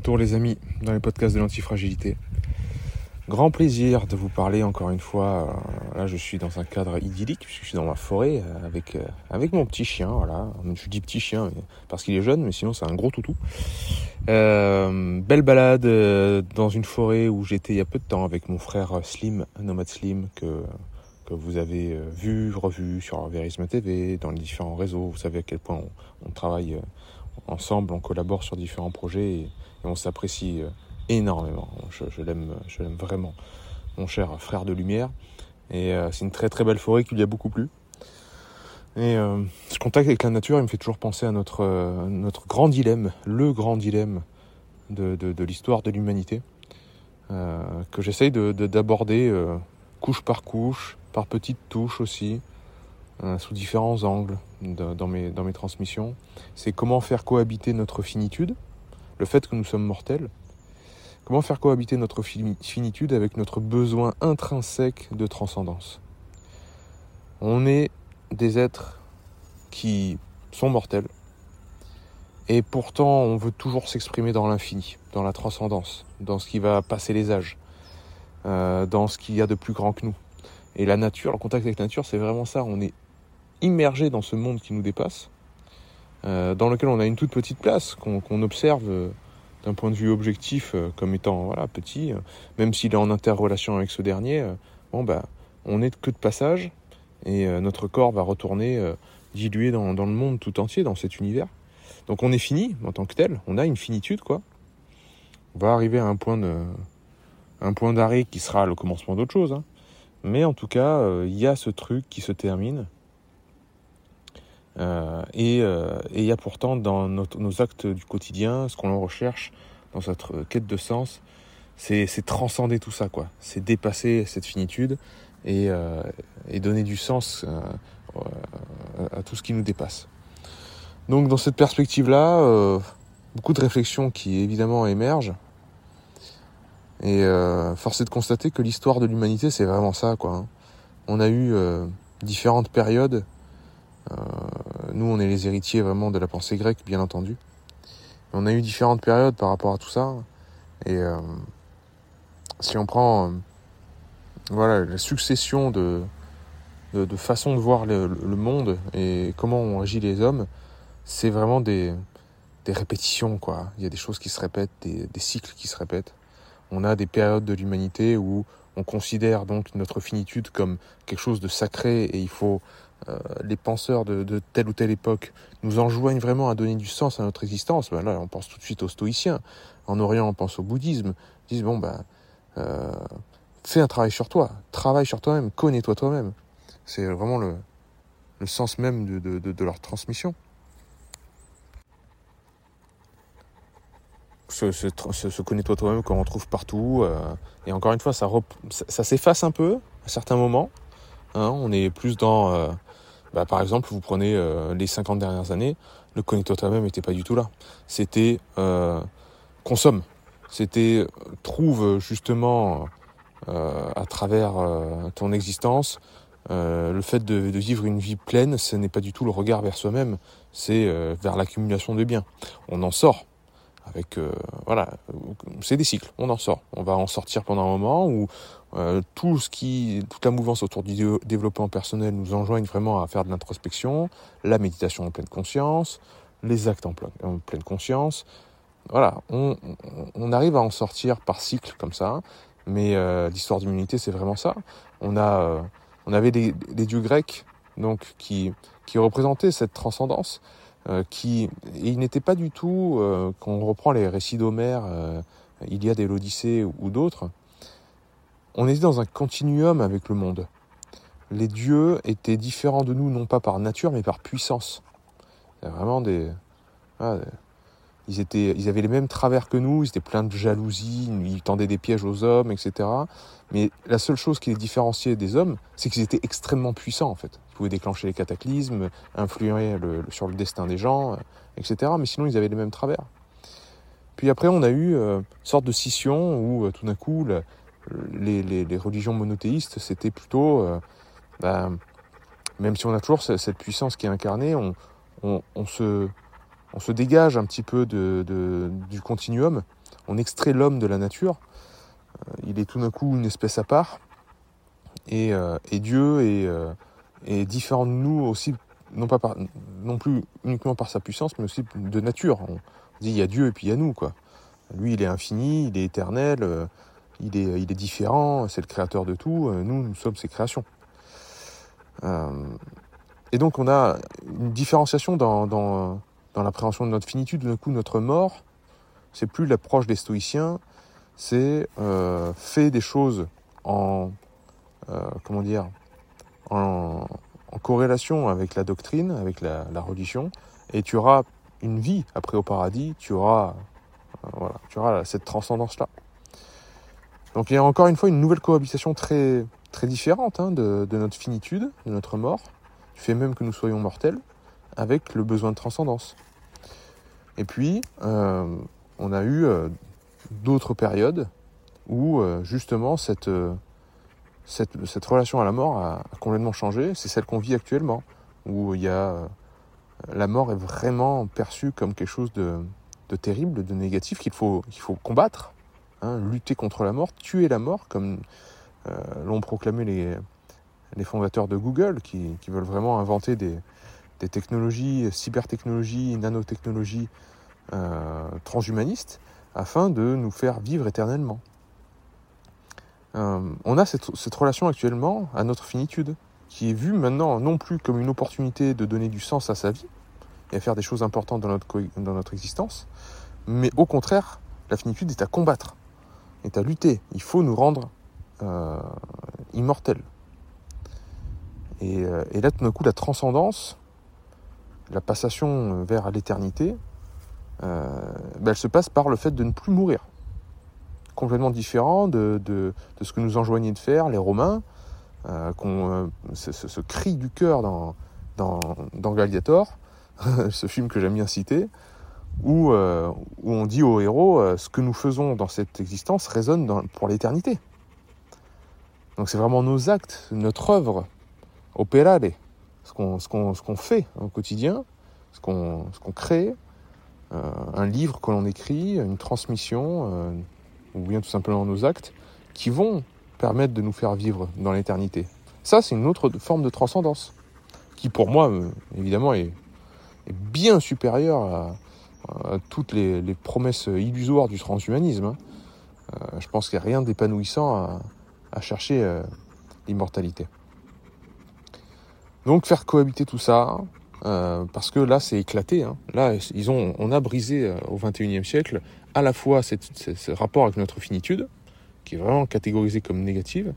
retour les amis dans les podcasts de l'antifragilité. Grand plaisir de vous parler encore une fois. Euh, Là je suis dans un cadre idyllique puisque je suis dans ma forêt euh, avec, euh, avec mon petit chien. Voilà. Je dis petit chien parce qu'il est jeune mais sinon c'est un gros toutou. Belle balade dans une forêt où j'étais il y a peu de temps avec mon frère Slim, Nomad Slim, que, que vous avez vu, revu sur Verisme TV, dans les différents réseaux. Vous savez à quel point on, travaille ensemble, on collabore sur différents projets et, on s'apprécie euh, énormément. Je, l'aime, vraiment, mon cher frère de lumière. Et euh, c'est une très très belle forêt qui lui a beaucoup plu. Et euh, ce contact avec la nature, me fait toujours penser à notre, euh, grand dilemme, le grand dilemme de, de, de l'histoire de l'humanité, euh, que j'essaye de, de- d'aborder euh, couche par couche, par petites touches aussi, euh, sous différents angles dans, mes, dans mes transmissions. C'est comment faire cohabiter notre finitude, le fait que nous sommes mortels, comment faire cohabiter notre fini- finitude avec notre besoin intrinsèque de transcendance. On est des êtres qui sont mortels. Et pourtant, on veut toujours s'exprimer dans l'infini, dans la transcendance, dans ce qui va passer les âges, euh, dans ce qu'il y a de plus grand que nous. Et la nature, le contact avec la nature, c'est vraiment ça. On est immergé dans ce monde qui nous dépasse, euh, dans lequel on a une toute petite place, qu'on observe euh, d'un point de vue objectif euh, comme étant voilà, petit, même s'il est en interrelation avec ce dernier, bon, bah, on n'est que de passage, et notre corps va retourner dilué dans, le monde tout entier, dans cet univers. Donc on est fini en tant que tel, on a une finitude quoi. On va arriver à un point de, point d'arrêt qui sera le commencement d'autre chose. hein. Mais en tout cas, il y a ce truc qui se termine. Euh, et euh, et il y a pourtant dans notre- nos actes du quotidien, ce qu'on recherche dans euh, quête de sens, c'est transcender tout ça quoi. C'est dépasser cette finitude et, euh, donner du sens à- tout ce qui nous dépasse. Donc dans cette perspective-là, beaucoup de réflexions qui évidemment émergent. Et force est de constater que l'histoire de l'humanité, c'est vraiment ça, quoi. hein. On a eu différentes périodes. Euh, nous, on est les héritiers vraiment de la pensée grecque, bien entendu. On a eu différentes périodes par rapport à tout ça. Et euh, si on prend euh, voilà, la succession de, de, de façons de voir le, le monde et comment ont agi les hommes, c'est vraiment des, des répétitions, quoi. Il y a des choses qui se répètent, des, des cycles qui se répètent. On a des périodes de l'humanité où on considère donc notre finitude comme quelque chose de sacré et il faut euh, les penseurs de, telle ou telle époque nous enjoignent vraiment à donner du sens à notre existence. Ben là, on pense tout de suite aux stoïciens. En Orient, on pense au bouddhisme. Ils disent bon ben euh, fais un travail sur toi, travaille sur toi-même, connais-toi toi-même. C'est vraiment le, sens même de, leur transmission. Ce, ce, tra- ce, ce connais-toi toi-même qu'on retrouve partout. euh, et encore une fois, ça, s'efface un peu à certains moments. Hein, on est plus dans... bah, par exemple, vous prenez euh, les 50 dernières années, le connais-toi toi-même n'était pas du tout là. C'était euh, consomme. C'était trouve justement euh, à travers euh, ton existence le fait de, de vivre une vie pleine, ce n'est pas du tout le regard vers soi-même, c'est vers l'accumulation de biens. On en sort avec voilà, c'est des cycles. On en sort. On va en sortir pendant un moment où euh, tout ce qui, toute la mouvance autour du dé- développement personnel nous enjoigne vraiment à faire de l'introspection, la méditation en pleine conscience, les actes en, plein- en pleine conscience. Voilà, on, on- arrive à en sortir par cycle comme ça. Mais euh, l'histoire de l'humanité, c'est vraiment ça. On a, euh, on avait des, des dieux grecs donc qui qui représentaient cette transcendance, euh, qui et il n'était pas du tout euh, quand on reprend les récits d'Homère, Iliade et l'Odyssée ou d'autres. On était dans un continuum avec le monde. Les dieux étaient différents de nous non pas par nature mais par puissance. Vraiment des, voilà, des- ils, étaient, ils avaient les mêmes travers que nous, ils étaient pleins de jalousie, ils tendaient des pièges aux hommes, etc. Mais la seule chose qui les différenciait des hommes, c'est qu'ils étaient extrêmement puissants en fait. Ils pouvaient déclencher les cataclysmes, influer sur le destin des gens, etc. Mais sinon, ils avaient les mêmes travers. Puis après, on a eu euh, une sorte de scission où euh, tout d'un coup, les, religions monothéistes, c'était plutôt, euh, ben, même si on a toujours cette puissance qui est incarnée, on, se, dégage un petit peu du continuum, on extrait l'homme de la nature, euh, il est tout d'un coup une espèce à part, et, euh, Dieu est, différent de nous aussi, non, pas non plus uniquement par sa puissance, mais aussi de nature. On dit il y a Dieu et puis il y a nous. Quoi. Lui, il est infini, il est éternel, il est, différent, c'est le créateur de tout, nous, nous sommes ses créations. et donc on a une différenciation dans, l'appréhension de notre finitude, d'un coup notre mort, c'est plus l'approche des stoïciens, c'est euh, fait des choses en euh, comment dire en, corrélation avec la doctrine, avec la, religion, et tu auras une vie après au paradis, tu auras euh, voilà, tu auras cette transcendance là. Donc il y a encore une fois une nouvelle cohabitation très très différente hein, de, de, notre finitude, de notre mort, du fait même que nous soyons mortels, avec le besoin de transcendance. Et puis, euh, on a eu euh, d'autres périodes où euh, justement cette, euh, cette, cette, relation à la mort a, complètement changé. C'est celle qu'on vit actuellement, où il y a, euh, la mort est vraiment perçue comme quelque chose de, de terrible, de négatif, qu'il faut, qu'il faut combattre, hein, lutter contre la mort, tuer la mort, comme l'ont proclamé les, fondateurs de Google, qui, veulent vraiment inventer des, des technologies, cybertechnologies, nanotechnologies euh, transhumanistes, afin de nous faire vivre éternellement. Euh, on a cette, relation actuellement à notre finitude, qui est vue maintenant non plus comme une opportunité de donner du sens à sa vie et à faire des choses importantes dans notre existence, mais au contraire, la finitude est à combattre, est à lutter. Il faut nous rendre euh, immortels. Et, euh, et, là, tout d'un coup, la transcendance, la passation vers l'éternité, euh, ben, elle se passe par le fait de ne plus mourir. Complètement différent de, de, ce que nous enjoignaient de faire les Romains, euh, euh, ce, cri du cœur dans, dans, dans Gladiator, ce film que j'aime bien citer, où, euh, où on dit aux héros euh, ce que nous faisons dans cette existence résonne dans, pour l'éternité. Donc c'est vraiment nos actes, notre œuvre, opérare, ce qu'on ce qu'on fait au quotidien, ce qu'on qu'on crée, euh, un livre que l'on écrit, une transmission, euh, ou bien tout simplement nos actes, qui vont permettre de nous faire vivre dans l'éternité. Ça, c'est une autre forme de transcendance, qui pour moi, euh, évidemment, est, est bien supérieure à, à toutes les, promesses illusoires du transhumanisme. Hein. Euh, je pense qu'il n'y a rien d'épanouissant à, chercher euh, l'immortalité. Donc faire cohabiter tout ça, euh, parce que là, c'est éclaté. Hein. Là, ils ont, on a brisé euh, au XXIe siècle à la fois ce rapport avec notre finitude, qui est vraiment catégorisé comme négative,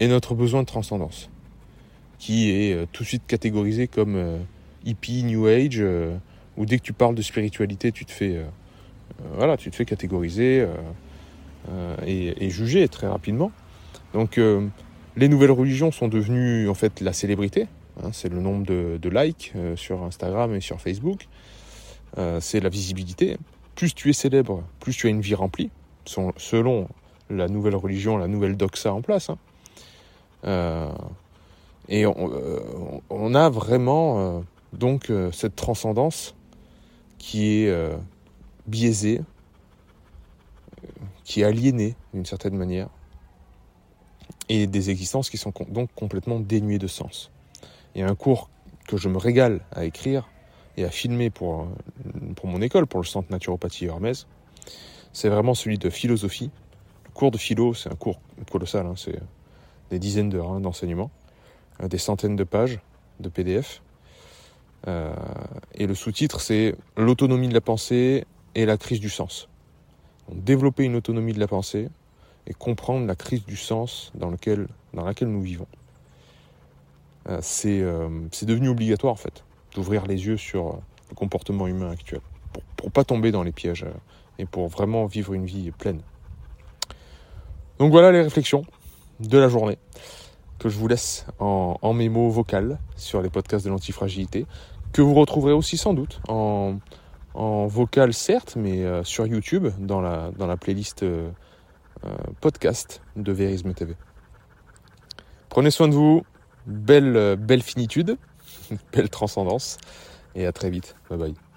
et notre besoin de transcendance, qui est euh, tout de suite catégorisé comme euh, hippie, new age, euh, où dès que tu parles de spiritualité, tu te fais, euh, voilà, tu te fais catégoriser et, et, juger très rapidement. Donc, les nouvelles religions sont devenues en fait la célébrité. Hein, c'est le nombre de, likes euh, sur Instagram et sur Facebook. Euh, c'est la visibilité. Plus tu es célèbre, plus tu as une vie remplie, selon la nouvelle religion, la nouvelle doxa en place. Hein. Euh, et on, euh, a vraiment euh, donc euh, cette transcendance qui est biaisée, qui est aliénée d'une certaine manière, et des existences qui sont donc complètement dénuées de sens. Il y a un cours que je me régale à écrire et à filmer pour, pour mon école, pour le centre naturopathie Hermès. C'est vraiment celui de philosophie. Le cours de philo, c'est un cours colossal, hein, c'est des dizaines d'heures hein, d'enseignement, euh, des centaines de pages de PDF. Euh, et le sous-titre, c'est L'autonomie de la pensée et la crise du sens. Donc, développer une autonomie de la pensée et comprendre la crise du sens dans, laquelle nous vivons. Euh, c'est devenu obligatoire en fait d'ouvrir les yeux sur le comportement humain actuel. pour, pour pas tomber dans les pièges euh, et pour vraiment vivre une vie pleine. Donc voilà les réflexions de la journée que je vous laisse en, mémo vocal sur les podcasts de l'antifragilité, que vous retrouverez aussi sans doute en, en vocal certes, mais euh, sur YouTube dans la, dans la playlist euh, euh, podcast de Vérisme TV. Prenez soin de vous, belle, belle finitude, belle transcendance, et à très vite. Bye bye.